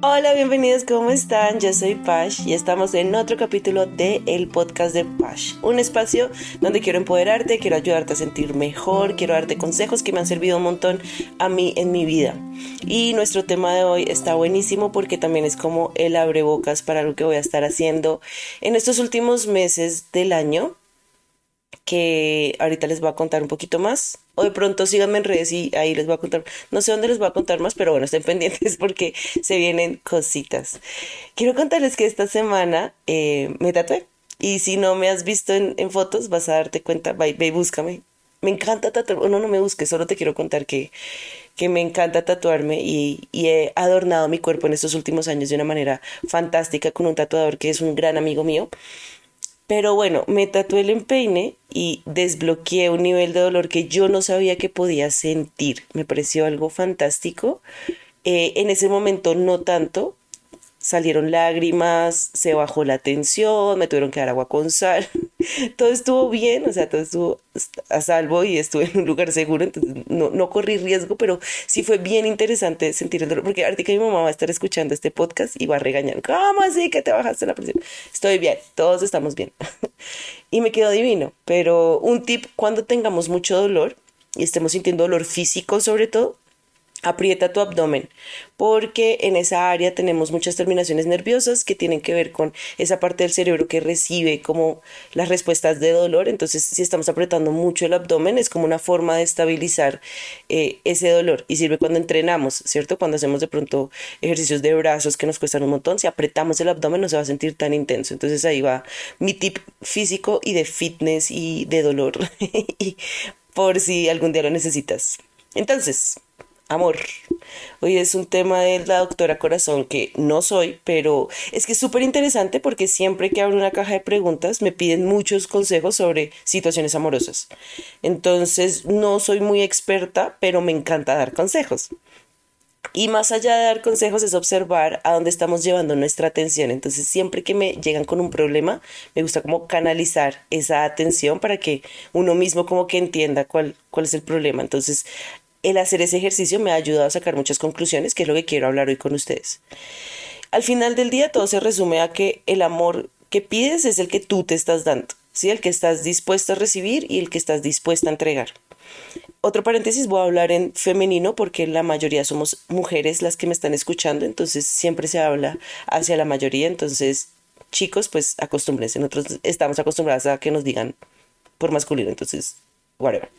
Hola, bienvenidos, ¿cómo están? Yo soy Pash y estamos en otro capítulo de el podcast de Pash, un espacio donde quiero empoderarte, quiero ayudarte a sentir mejor, quiero darte consejos que me han servido un montón a mí en mi vida. Y nuestro tema de hoy está buenísimo porque también es como el abrebocas para lo que voy a estar haciendo en estos últimos meses del año que ahorita les voy a contar un poquito más. O de pronto síganme en redes y ahí les voy a contar. No sé dónde les voy a contar más, pero bueno, estén pendientes porque se vienen cositas. Quiero contarles que esta semana eh, me tatué. Y si no me has visto en, fotos, vas a darte cuenta. Ve, ve búscame. Me encanta tatuar. No, no me busques, solo te quiero contar que, que me encanta tatuarme y, y he adornado mi cuerpo en estos últimos años de una manera fantástica con un tatuador que es un gran amigo mío. Pero bueno, me tatué el empeine y desbloqueé un nivel de dolor que yo no sabía que podía sentir. Me pareció algo fantástico. Eh, en ese momento no tanto, salieron lágrimas, se bajó la tensión, me tuvieron que dar agua con sal. todo estuvo bien, o sea, todo estuvo a salvo y estuve en un lugar seguro, entonces no, no corrí riesgo, pero sí fue bien interesante sentir el dolor, porque ahorita que mi mamá va a estar escuchando este podcast y va a regañar, ¿cómo así que te bajaste la presión? Estoy bien, todos estamos bien. y me quedó divino, pero un tip cuando tengamos mucho dolor y estemos sintiendo dolor físico sobre todo, aprieta tu abdomen porque en esa área tenemos muchas terminaciones nerviosas que tienen que ver con esa parte del cerebro que recibe como las respuestas de dolor. Entonces si estamos apretando mucho el abdomen es como una forma de estabilizar eh, ese dolor y sirve cuando entrenamos cierto cuando hacemos de pronto ejercicios de brazos que nos cuestan un montón si apretamos el abdomen no se va a sentir tan intenso. Entonces ahí va mi tip físico y de fitness y de dolor por si algún día lo necesitas. Entonces amor. Hoy es un tema de la doctora Corazón que no soy, pero es que es súper interesante porque siempre que abro una caja de preguntas me piden muchos consejos sobre situaciones amorosas. Entonces no soy muy experta, pero me encanta dar consejos. Y más allá de dar consejos es observar a dónde estamos llevando nuestra atención. Entonces siempre que me llegan con un problema, me gusta como canalizar esa atención para que uno mismo como que entienda cuál, cuál es el problema. Entonces el hacer ese ejercicio me ha ayudado a sacar muchas conclusiones, que es lo que quiero hablar hoy con ustedes. Al final del día todo se resume a que el amor que pides es el que tú te estás dando, ¿sí? el que estás dispuesto a recibir y el que estás dispuesta a entregar. Otro paréntesis, voy a hablar en femenino porque la mayoría somos mujeres las que me están escuchando, entonces siempre se habla hacia la mayoría, entonces chicos, pues acostúmbrense, nosotros estamos acostumbrados a que nos digan por masculino, entonces, whatever.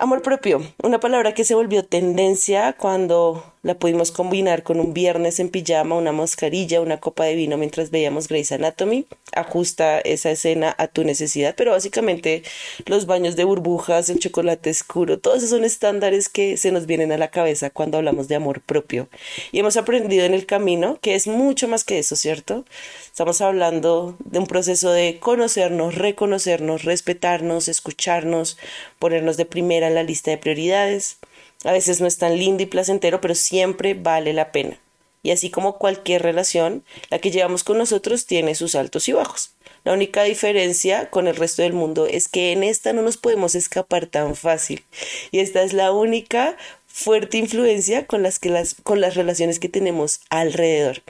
Amor propio, una palabra que se volvió tendencia cuando la pudimos combinar con un viernes en pijama, una mascarilla, una copa de vino mientras veíamos Grey's Anatomy. Ajusta esa escena a tu necesidad, pero básicamente los baños de burbujas, el chocolate oscuro, todos esos son estándares que se nos vienen a la cabeza cuando hablamos de amor propio. Y hemos aprendido en el camino que es mucho más que eso, ¿cierto? Estamos hablando de un proceso de conocernos, reconocernos, respetarnos, escucharnos, ponernos de primera la lista de prioridades a veces no es tan lindo y placentero, pero siempre vale la pena. Y así como cualquier relación, la que llevamos con nosotros tiene sus altos y bajos. La única diferencia con el resto del mundo es que en esta no nos podemos escapar tan fácil. Y esta es la única fuerte influencia con las, que las, con las relaciones que tenemos alrededor.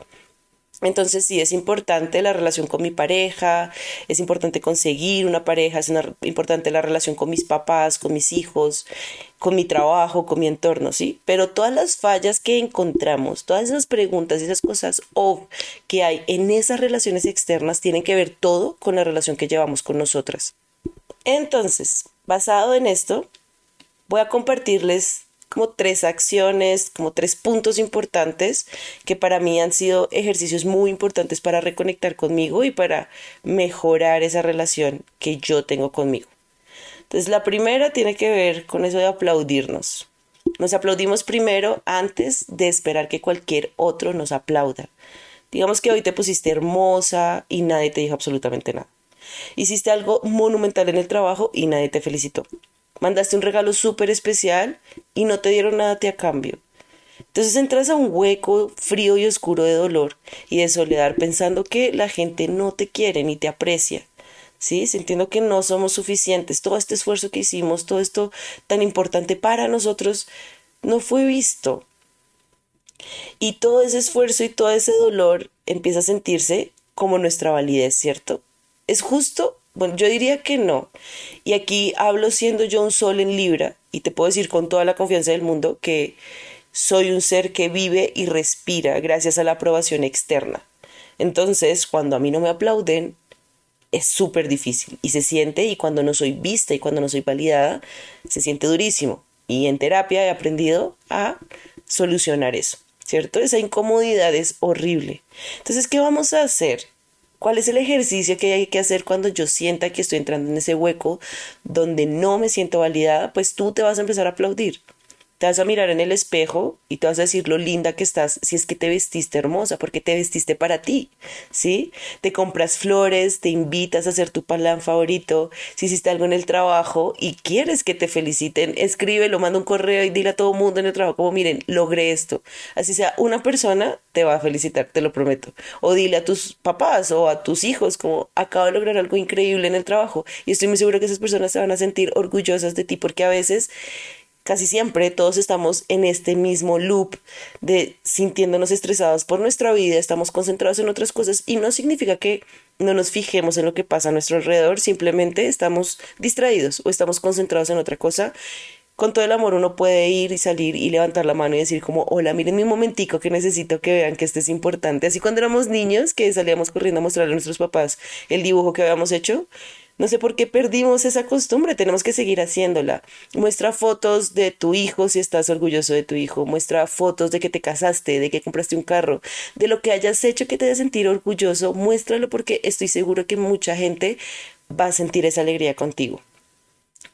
Entonces sí, es importante la relación con mi pareja, es importante conseguir una pareja, es importante la relación con mis papás, con mis hijos, con mi trabajo, con mi entorno, ¿sí? Pero todas las fallas que encontramos, todas esas preguntas y esas cosas que hay en esas relaciones externas tienen que ver todo con la relación que llevamos con nosotras. Entonces, basado en esto, voy a compartirles como tres acciones, como tres puntos importantes que para mí han sido ejercicios muy importantes para reconectar conmigo y para mejorar esa relación que yo tengo conmigo. Entonces la primera tiene que ver con eso de aplaudirnos. Nos aplaudimos primero antes de esperar que cualquier otro nos aplauda. Digamos que hoy te pusiste hermosa y nadie te dijo absolutamente nada. Hiciste algo monumental en el trabajo y nadie te felicitó mandaste un regalo súper especial y no te dieron nada a cambio. Entonces entras a un hueco frío y oscuro de dolor y de soledad pensando que la gente no te quiere ni te aprecia. ¿Sí? Sintiendo que no somos suficientes. Todo este esfuerzo que hicimos, todo esto tan importante para nosotros, no fue visto. Y todo ese esfuerzo y todo ese dolor empieza a sentirse como nuestra validez, ¿cierto? ¿Es justo? Bueno, yo diría que no. Y aquí hablo siendo yo un sol en Libra y te puedo decir con toda la confianza del mundo que soy un ser que vive y respira gracias a la aprobación externa. Entonces, cuando a mí no me aplauden, es súper difícil y se siente y cuando no soy vista y cuando no soy validada, se siente durísimo. Y en terapia he aprendido a solucionar eso, ¿cierto? Esa incomodidad es horrible. Entonces, ¿qué vamos a hacer? ¿Cuál es el ejercicio que hay que hacer cuando yo sienta que estoy entrando en ese hueco donde no me siento validada? Pues tú te vas a empezar a aplaudir te vas a mirar en el espejo y te vas a decir lo linda que estás si es que te vestiste hermosa, porque te vestiste para ti, ¿sí? Te compras flores, te invitas a hacer tu palán favorito, si hiciste algo en el trabajo y quieres que te feliciten, escríbelo, manda un correo y dile a todo mundo en el trabajo como miren, logré esto. Así sea, una persona te va a felicitar, te lo prometo. O dile a tus papás o a tus hijos como acabo de lograr algo increíble en el trabajo y estoy muy segura que esas personas se van a sentir orgullosas de ti porque a veces casi siempre todos estamos en este mismo loop de sintiéndonos estresados por nuestra vida, estamos concentrados en otras cosas y no significa que no nos fijemos en lo que pasa a nuestro alrededor, simplemente estamos distraídos o estamos concentrados en otra cosa. Con todo el amor uno puede ir y salir y levantar la mano y decir como, hola, miren mi momentico que necesito que vean que esto es importante. Así cuando éramos niños que salíamos corriendo a mostrarle a nuestros papás el dibujo que habíamos hecho, no sé por qué perdimos esa costumbre, tenemos que seguir haciéndola. Muestra fotos de tu hijo si estás orgulloso de tu hijo, muestra fotos de que te casaste, de que compraste un carro, de lo que hayas hecho que te haga sentir orgulloso, muéstralo porque estoy seguro que mucha gente va a sentir esa alegría contigo.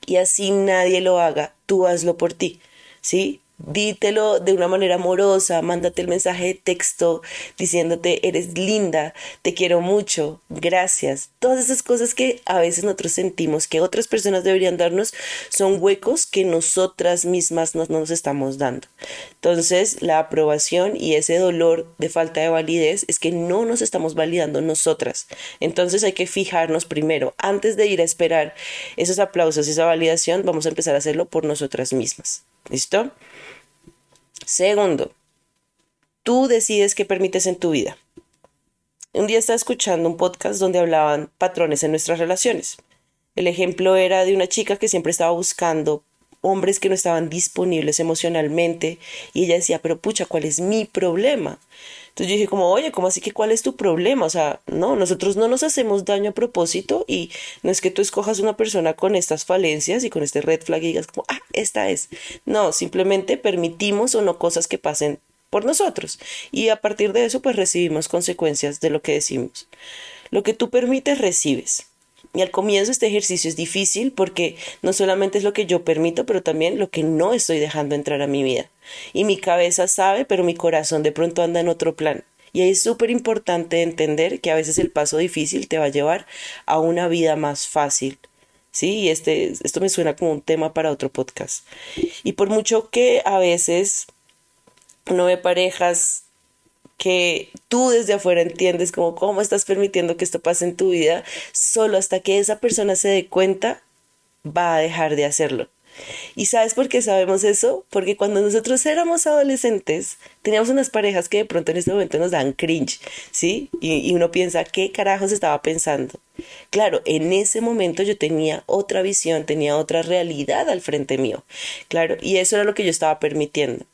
Y así nadie lo haga, tú hazlo por ti, ¿sí? Dítelo de una manera amorosa, mándate el mensaje de texto diciéndote eres linda, te quiero mucho, gracias. Todas esas cosas que a veces nosotros sentimos que otras personas deberían darnos son huecos que nosotras mismas no nos estamos dando. Entonces, la aprobación y ese dolor de falta de validez es que no nos estamos validando nosotras. Entonces hay que fijarnos primero, antes de ir a esperar esos aplausos, esa validación, vamos a empezar a hacerlo por nosotras mismas. ¿Listo? Segundo, tú decides qué permites en tu vida. Un día estaba escuchando un podcast donde hablaban patrones en nuestras relaciones. El ejemplo era de una chica que siempre estaba buscando hombres que no estaban disponibles emocionalmente y ella decía, pero pucha, ¿cuál es mi problema? Entonces yo dije como, oye, ¿cómo así que cuál es tu problema? O sea, no, nosotros no nos hacemos daño a propósito y no es que tú escojas una persona con estas falencias y con este red flag y digas como, ah, esta es. No, simplemente permitimos o no cosas que pasen por nosotros y a partir de eso pues recibimos consecuencias de lo que decimos. Lo que tú permites, recibes. Y al comienzo este ejercicio es difícil porque no solamente es lo que yo permito, pero también lo que no estoy dejando entrar a mi vida. Y mi cabeza sabe, pero mi corazón de pronto anda en otro plan. Y ahí es súper importante entender que a veces el paso difícil te va a llevar a una vida más fácil. Sí, y este, esto me suena como un tema para otro podcast. Y por mucho que a veces no ve parejas que tú desde afuera entiendes como cómo estás permitiendo que esto pase en tu vida, solo hasta que esa persona se dé cuenta va a dejar de hacerlo. ¿Y sabes por qué sabemos eso? Porque cuando nosotros éramos adolescentes, teníamos unas parejas que de pronto en este momento nos dan cringe, ¿sí? Y, y, uno piensa, ¿qué carajos estaba pensando? Claro, en ese momento yo tenía otra visión, tenía otra realidad al frente mío, claro, y eso era lo que yo estaba permitiendo.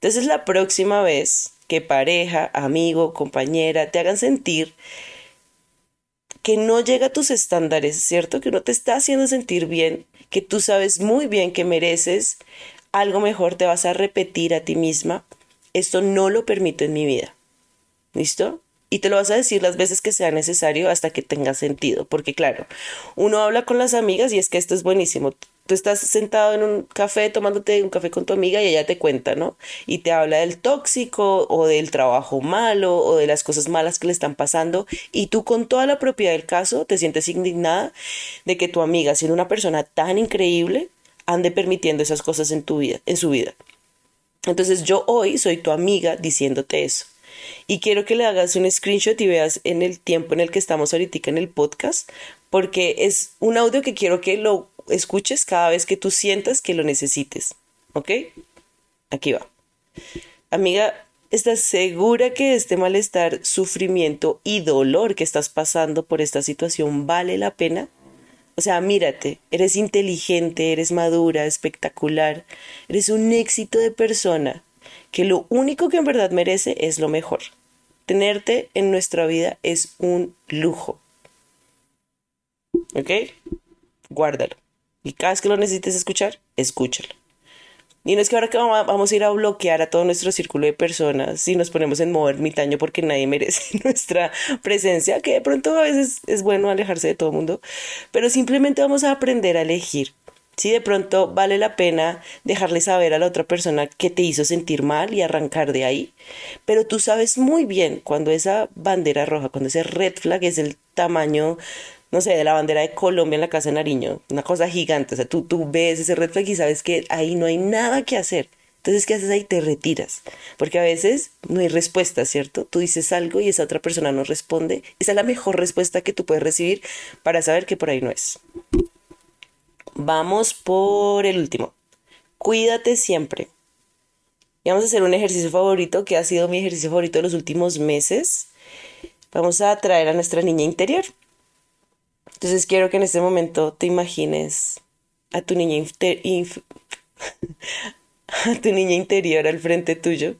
Entonces la próxima vez que pareja, amigo, compañera te hagan sentir que no llega a tus estándares, ¿cierto? Que no te está haciendo sentir bien, que tú sabes muy bien que mereces algo mejor, te vas a repetir a ti misma, esto no lo permito en mi vida. ¿Listo? Y te lo vas a decir las veces que sea necesario hasta que tenga sentido, porque claro, uno habla con las amigas y es que esto es buenísimo tú estás sentado en un café tomándote un café con tu amiga y ella te cuenta, ¿no? Y te habla del tóxico o del trabajo malo o de las cosas malas que le están pasando y tú con toda la propiedad del caso te sientes indignada de que tu amiga, siendo una persona tan increíble, ande permitiendo esas cosas en tu vida, en su vida. Entonces yo hoy soy tu amiga diciéndote eso. Y quiero que le hagas un screenshot y veas en el tiempo en el que estamos ahorita en el podcast, porque es un audio que quiero que lo escuches cada vez que tú sientas que lo necesites. ¿Ok? Aquí va. Amiga, ¿Estás segura que este malestar, sufrimiento y dolor que estás pasando por esta situación vale la pena? O sea, mírate, eres inteligente, eres madura, espectacular, eres un éxito de persona, que lo único que en verdad merece es lo mejor. Tenerte en nuestra vida es un lujo. ¿Ok? Guárdalo. Y cada vez que lo necesites escuchar, escúchalo. Y no es que ahora que vamos a ir a bloquear a todo nuestro círculo de personas si nos ponemos en modo ermitaño porque nadie merece nuestra presencia, que de pronto a veces es bueno alejarse de todo el mundo, pero simplemente vamos a aprender a elegir. Si de pronto vale la pena dejarle saber a la otra persona que te hizo sentir mal y arrancar de ahí, pero tú sabes muy bien cuando esa bandera roja, cuando ese red flag es el tamaño no sé, de la bandera de Colombia en la casa de Nariño, una cosa gigante, o sea, tú, tú ves ese red flag y sabes que ahí no hay nada que hacer. Entonces, ¿qué haces ahí? Te retiras. Porque a veces no hay respuesta, ¿cierto? Tú dices algo y esa otra persona no responde. Esa es la mejor respuesta que tú puedes recibir para saber que por ahí no es. Vamos por el último. Cuídate siempre. Y vamos a hacer un ejercicio favorito que ha sido mi ejercicio favorito de los últimos meses. Vamos a traer a nuestra niña interior. Entonces quiero que en este momento te imagines a tu niña, a tu niña interior al frente tuyo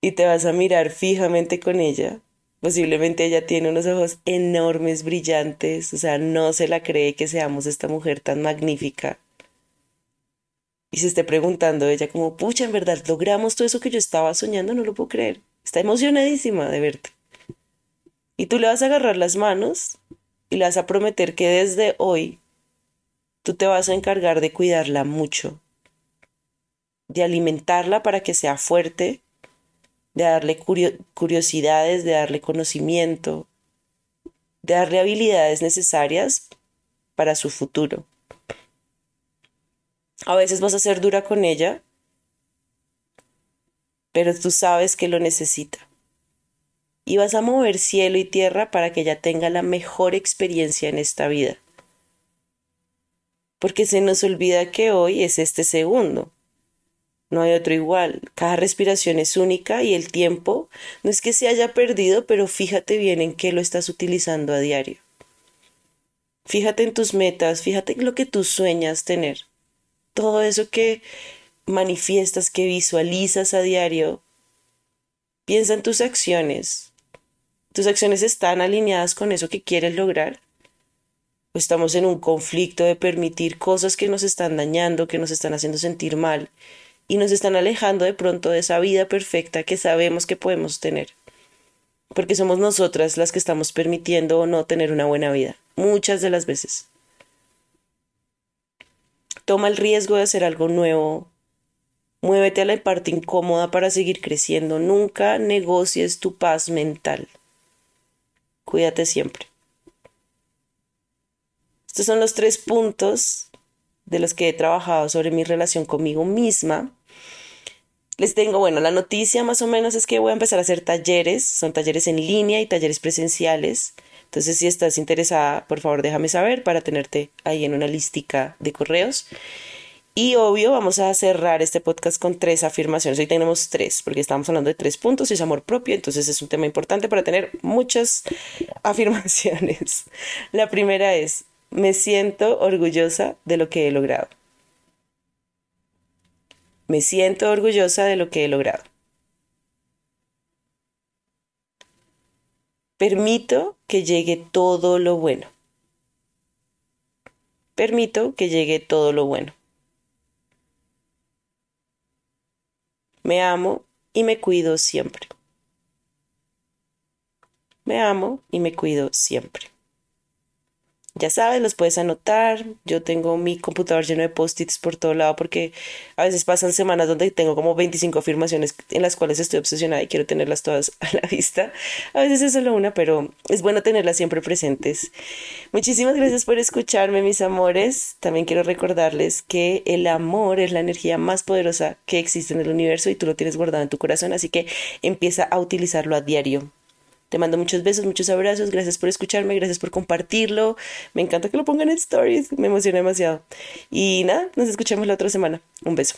y te vas a mirar fijamente con ella. Posiblemente ella tiene unos ojos enormes, brillantes, o sea, no se la cree que seamos esta mujer tan magnífica. Y se esté preguntando ella como, pucha, en verdad, logramos todo eso que yo estaba soñando, no lo puedo creer. Está emocionadísima de verte. Y tú le vas a agarrar las manos y le vas a prometer que desde hoy tú te vas a encargar de cuidarla mucho, de alimentarla para que sea fuerte, de darle curiosidades, de darle conocimiento, de darle habilidades necesarias para su futuro. A veces vas a ser dura con ella, pero tú sabes que lo necesita y vas a mover cielo y tierra para que ella tenga la mejor experiencia en esta vida. Porque se nos olvida que hoy es este segundo. No hay otro igual. Cada respiración es única y el tiempo no es que se haya perdido, pero fíjate bien en qué lo estás utilizando a diario. Fíjate en tus metas, fíjate en lo que tú sueñas tener. Todo eso que manifiestas, que visualizas a diario. Piensa en tus acciones, ¿Tus acciones están alineadas con eso que quieres lograr? ¿O estamos en un conflicto de permitir cosas que nos están dañando, que nos están haciendo sentir mal y nos están alejando de pronto de esa vida perfecta que sabemos que podemos tener? Porque somos nosotras las que estamos permitiendo o no tener una buena vida, muchas de las veces. Toma el riesgo de hacer algo nuevo, Muévete a la parte incómoda para seguir creciendo. Nunca negocies tu paz mental. Cuídate siempre. Estos son los tres puntos de los que he trabajado sobre mi relación conmigo misma. Les tengo, bueno, la noticia más o menos es que voy a empezar a hacer talleres, son talleres en línea y talleres presenciales. Entonces, si estás interesada, por favor, déjame saber para tenerte ahí en una listica de correos. Y obvio, vamos a cerrar este podcast con tres afirmaciones. Hoy tenemos tres, porque estamos hablando de tres puntos, es amor propio, entonces es un tema importante para tener muchas afirmaciones. La primera es, me siento orgullosa de lo que he logrado. Me siento orgullosa de lo que he logrado. Permito que llegue todo lo bueno. Permito que llegue todo lo bueno. Me amo y me cuido siempre. Me amo y me cuido siempre. Ya sabes, los puedes anotar. Yo tengo mi computador lleno de post-its por todo lado porque a veces pasan semanas donde tengo como 25 afirmaciones en las cuales estoy obsesionada y quiero tenerlas todas a la vista. A veces es solo una, pero es bueno tenerlas siempre presentes. Muchísimas gracias por escucharme, mis amores. También quiero recordarles que el amor es la energía más poderosa que existe en el universo y tú lo tienes guardado en tu corazón, así que empieza a utilizarlo a diario. Te mando muchos besos, muchos abrazos. Gracias por escucharme, gracias por compartirlo. Me encanta que lo pongan en stories. Me emociona demasiado. Y nada, nos escuchamos la otra semana. Un beso.